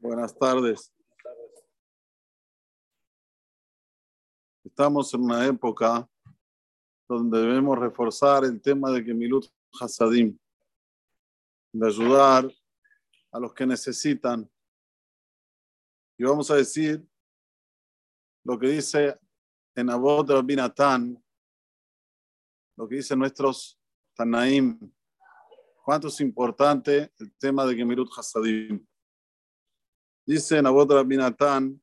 Buenas tardes. Estamos en una época donde debemos reforzar el tema de Gemilut Hasadim, de ayudar a los que necesitan. Y vamos a decir lo que dice en Abod Binatán, lo que dicen nuestros Tanaim, cuánto es importante el tema de Gemilut Hasadim. Dice en Abod Binatán,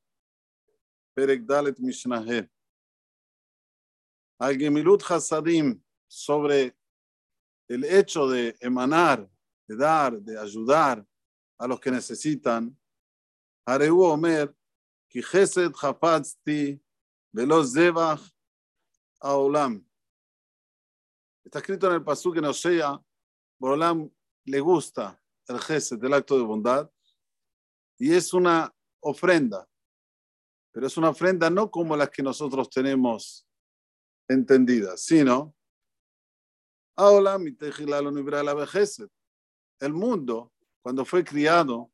Perek Dalet Mishnaheh, al Gemilut Hasadim sobre el hecho de emanar, de dar, de ayudar a los que necesitan. Areu Omer, ki Chesed Hapatzti, Velo Zebach Aolam. Está escrito en el pasuk en Osea, Borolam le gusta el Chesed, el acto de bondad, y es una ofrenda, pero es una ofrenda no como las que nosotros tenemos entendidas, sino el mundo, cuando fue criado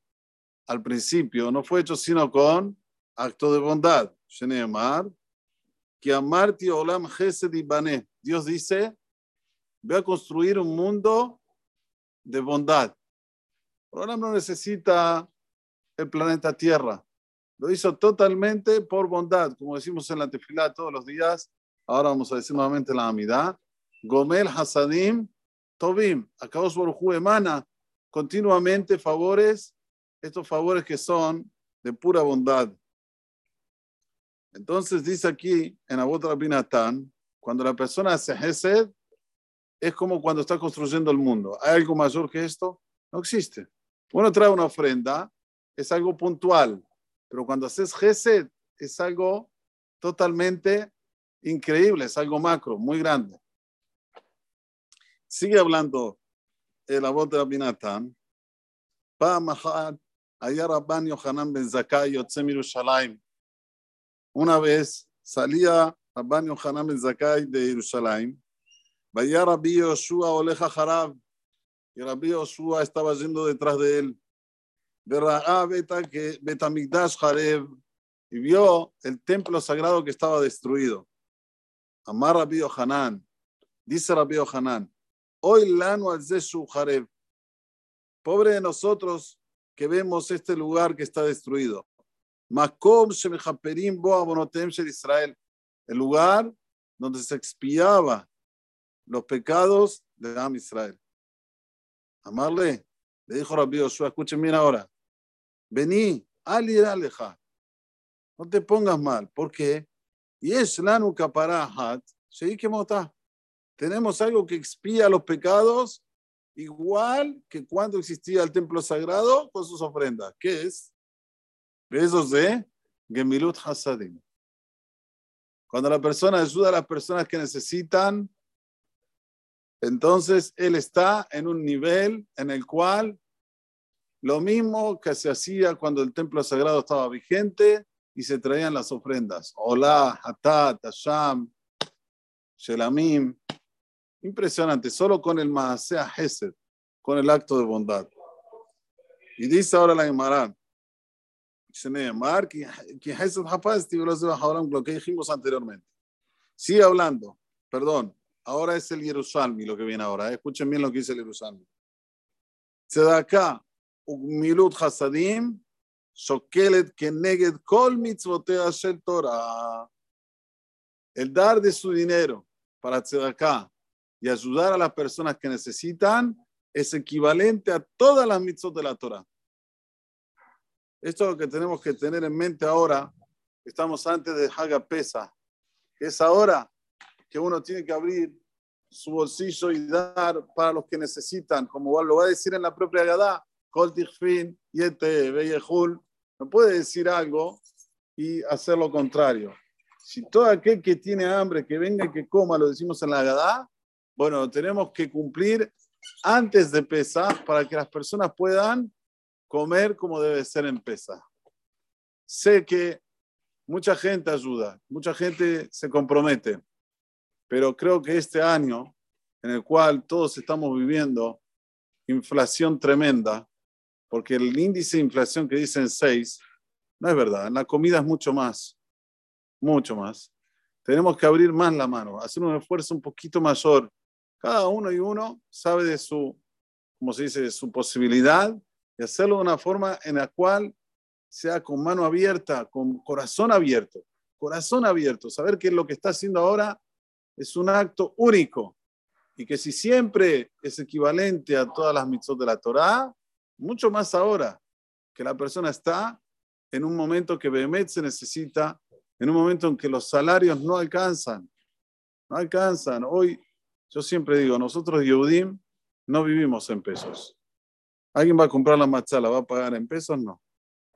al principio, no fue hecho sino con acto de bondad. Dios dice, voy a construir un mundo de bondad. Olam no necesita el planeta Tierra. Lo hizo totalmente por bondad, como decimos en la tefilá todos los días. Ahora vamos a decir nuevamente la amidad. Gomel Hasadim Tobim. Akadosh Baruj emana continuamente favores, estos favores que son de pura bondad. Entonces dice aquí en Abot Rabinatán, cuando la persona hace Hesed, es como cuando está construyendo el mundo. ¿Hay algo mayor que esto? No existe. Uno trae una ofrenda, es algo puntual, pero cuando haces Gesed es algo totalmente increíble, es algo macro, muy grande. Sigue hablando el voz de Abinatán. Una vez salía Rabban Yohanan ben Zakai de Jerusalén. Vaya Rabbi Yoshua Oleja Harab. Y Rabbi Yoshua estaba yendo detrás de él Y vio el templo sagrado que estaba destruido. Amar Rabbi Hanan, dice Rabbi Hanan, hoy lano al Jareb. Pobre de nosotros que vemos este lugar que está destruido. Makom Shemechaperim Bo Abonotem Israel, el lugar donde se expiaba los pecados de Am Israel. Amarle, le dijo Rabbi Yoshua, escuchen bien ahora. Vení, Ali Aleja. No te pongas mal. ¿Por qué? Y es lanu kaparahat, que mota. Tenemos algo que expía los pecados, igual que cuando existía el templo sagrado con sus ofrendas. ¿Qué es? Besos de Gemilut Hasadim. Cuando la persona ayuda a las personas que necesitan, entonces él está en un nivel en el cual lo mismo que se hacía cuando el templo sagrado estaba vigente y se traían las ofrendas. Hola, Hatat, Hasham, Shelamim. Impresionante, solo con el Maasea Hesed, con el acto de bondad. Y dice ahora la Gemara, lo que dijimos anteriormente. Sigue hablando, perdón, ahora es el Jerusalén lo que viene ahora. ¿eh? Escuchen bien lo que dice el Jerusalén. acá Milut Hasadim, Shokelet Keneged Kol Mitzvotea Shel Torah. El dar de su dinero para acá y ayudar a las personas que necesitan es equivalente a todas las mitzvot de la Torah. Esto es lo que tenemos que tener en mente ahora. Estamos antes de Haga Pesa, es ahora que uno tiene que abrir su bolsillo y dar para los que necesitan, como lo va a decir en la propia Gadá, y este Beyehul, no puede decir algo y hacer lo contrario. Si todo aquel que tiene hambre, que venga y que coma, lo decimos en la Gadá, bueno, tenemos que cumplir antes de pesar para que las personas puedan comer como debe ser en pesa. Sé que mucha gente ayuda, mucha gente se compromete, pero creo que este año en el cual todos estamos viviendo inflación tremenda, porque el índice de inflación que dicen 6 no es verdad. La comida es mucho más, mucho más. Tenemos que abrir más la mano, hacer un esfuerzo un poquito mayor. Cada uno y uno sabe de su, como se dice, de su posibilidad y hacerlo de una forma en la cual sea con mano abierta, con corazón abierto. Corazón abierto, saber que lo que está haciendo ahora es un acto único y que si siempre es equivalente a todas las mitzvot de la Torá, mucho más ahora que la persona está en un momento que Behemet se necesita, en un momento en que los salarios no alcanzan, no alcanzan. Hoy, yo siempre digo, nosotros Yehudim no vivimos en pesos. ¿Alguien va a comprar la machala? ¿Va a pagar en pesos? No.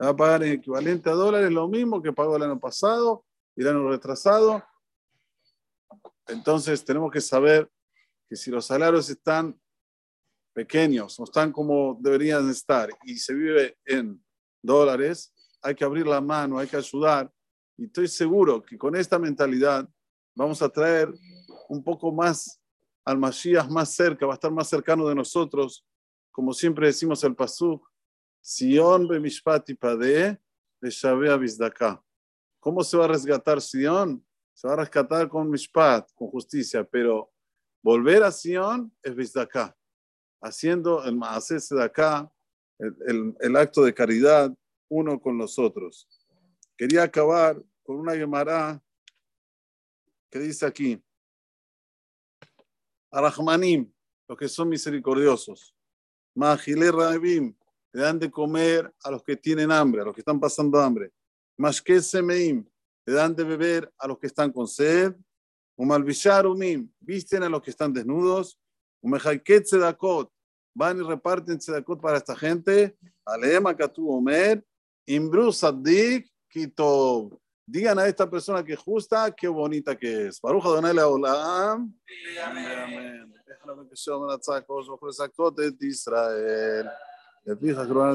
va a pagar en equivalente a dólares, lo mismo que pagó el año pasado y el año retrasado. Entonces tenemos que saber que si los salarios están pequeños, no están como deberían estar y se vive en dólares, hay que abrir la mano, hay que ayudar. Y estoy seguro que con esta mentalidad vamos a traer un poco más al Mashiach más cerca, va a estar más cercano de nosotros, como siempre decimos el Pasuk, Sion bemishpat de Bizdaka. ¿Cómo se va a rescatar Sion? Se va a rescatar con Mishpat, con justicia, pero volver a Sion es Bizdaka, haciendo el Maasese de acá, el, el, acto de caridad uno con los otros. Quería acabar con una Gemara que dice aquí, Arahmanim, los que son misericordiosos, Mahile Rabim, le dan de comer a los que tienen hambre, a los que están pasando hambre. Mashke Semeim, le dan de beber a los que están con sed. Umalbishar Umim, visten a los que están desnudos. Umehaiket Sedakot, van y reparten Sedakot para esta gente. Aleema Katu Omer, Imbru Sadik Kitov. Digan a esta persona que justa, qué bonita que es. Baruch Adonai Leolam. Amén. Déjame que ofrezca Israel.